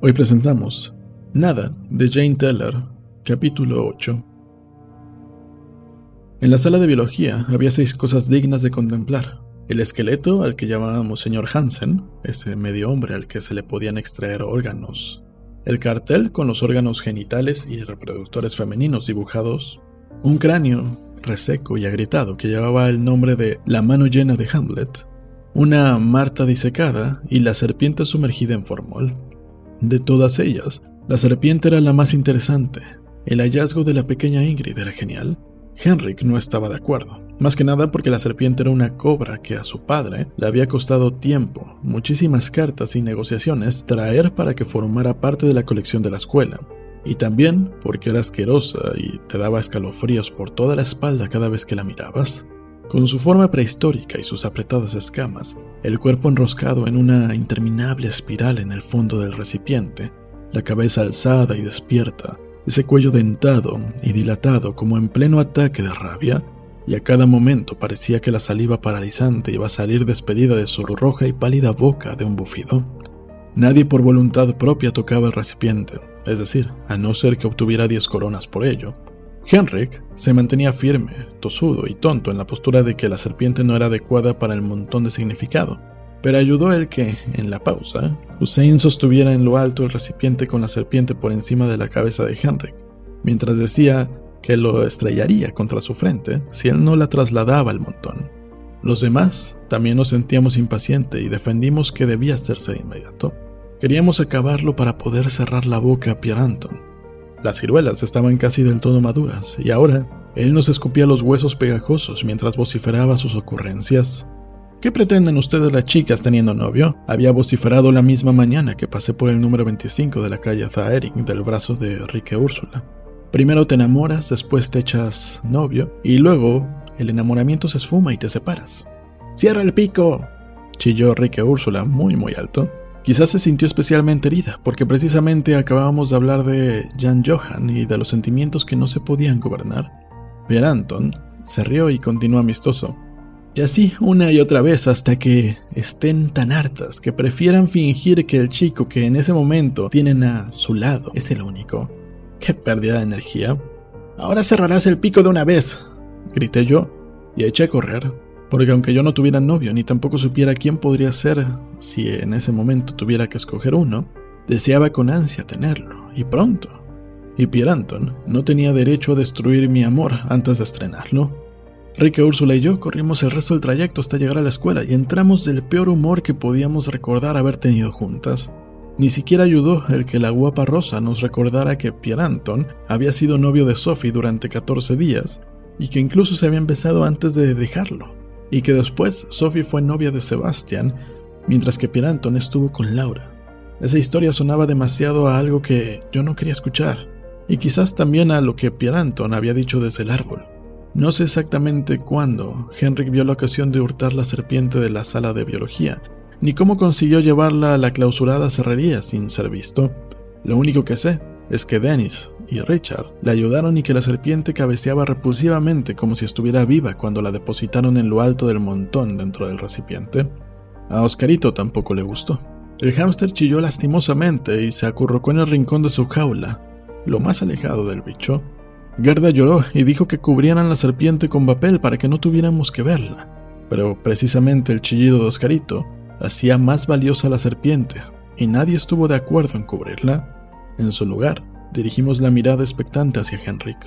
Hoy presentamos Nada de Jane Teller, capítulo 8. En la sala de biología había seis cosas dignas de contemplar. El esqueleto al que llamábamos señor Hansen, ese medio hombre al que se le podían extraer órganos. El cartel con los órganos genitales y reproductores femeninos dibujados. Un cráneo reseco y agrietado que llevaba el nombre de La mano llena de Hamlet. Una Marta disecada y la serpiente sumergida en formol. De todas ellas, la serpiente era la más interesante. El hallazgo de la pequeña Ingrid era genial. Henrik no estaba de acuerdo, más que nada porque la serpiente era una cobra que a su padre le había costado tiempo, muchísimas cartas y negociaciones traer para que formara parte de la colección de la escuela, y también porque era asquerosa y te daba escalofríos por toda la espalda cada vez que la mirabas. Con su forma prehistórica y sus apretadas escamas, el cuerpo enroscado en una interminable espiral en el fondo del recipiente, la cabeza alzada y despierta, ese cuello dentado y dilatado como en pleno ataque de rabia, y a cada momento parecía que la saliva paralizante iba a salir despedida de su roja y pálida boca de un bufido. Nadie por voluntad propia tocaba el recipiente, es decir, a no ser que obtuviera diez coronas por ello. Henrik se mantenía firme, tosudo y tonto en la postura de que la serpiente no era adecuada para el montón de significado, pero ayudó el que, en la pausa, Hussein sostuviera en lo alto el recipiente con la serpiente por encima de la cabeza de Henrik, mientras decía que lo estrellaría contra su frente si él no la trasladaba al montón. Los demás también nos sentíamos impacientes y defendimos que debía hacerse de inmediato. Queríamos acabarlo para poder cerrar la boca a Pierre Anton, las ciruelas estaban casi del todo maduras, y ahora él nos escupía los huesos pegajosos mientras vociferaba sus ocurrencias. ¿Qué pretenden ustedes las chicas teniendo novio? Había vociferado la misma mañana que pasé por el número 25 de la calle Zaering del brazo de Enrique Úrsula. Primero te enamoras, después te echas novio, y luego el enamoramiento se esfuma y te separas. ¡Cierra el pico! chilló Enrique Úrsula muy muy alto. Quizás se sintió especialmente herida, porque precisamente acabábamos de hablar de Jan Johan y de los sentimientos que no se podían gobernar. Pierre Anton se rió y continuó amistoso. Y así una y otra vez hasta que estén tan hartas que prefieran fingir que el chico que en ese momento tienen a su lado es el único. ¡Qué pérdida de energía! Ahora cerrarás el pico de una vez, grité yo y eché a correr porque aunque yo no tuviera novio ni tampoco supiera quién podría ser si en ese momento tuviera que escoger uno, deseaba con ansia tenerlo, y pronto. Y Pierre Anton no tenía derecho a destruir mi amor antes de estrenarlo. Rica, Úrsula y yo corrimos el resto del trayecto hasta llegar a la escuela y entramos del peor humor que podíamos recordar haber tenido juntas. Ni siquiera ayudó el que la guapa Rosa nos recordara que Pierre Anton había sido novio de Sophie durante 14 días y que incluso se habían besado antes de dejarlo y que después Sophie fue novia de Sebastian, mientras que Pierre Anton estuvo con Laura. Esa historia sonaba demasiado a algo que yo no quería escuchar, y quizás también a lo que Pierre Anton había dicho desde el árbol. No sé exactamente cuándo Henrik vio la ocasión de hurtar la serpiente de la sala de biología, ni cómo consiguió llevarla a la clausurada cerrería sin ser visto. Lo único que sé es que Dennis y Richard le ayudaron y que la serpiente cabeceaba repulsivamente como si estuviera viva cuando la depositaron en lo alto del montón dentro del recipiente. A Oscarito tampoco le gustó. El hámster chilló lastimosamente y se acurrucó en el rincón de su jaula, lo más alejado del bicho. Gerda lloró y dijo que cubrieran la serpiente con papel para que no tuviéramos que verla. Pero precisamente el chillido de Oscarito hacía más valiosa la serpiente, y nadie estuvo de acuerdo en cubrirla. En su lugar, dirigimos la mirada expectante hacia Henrik.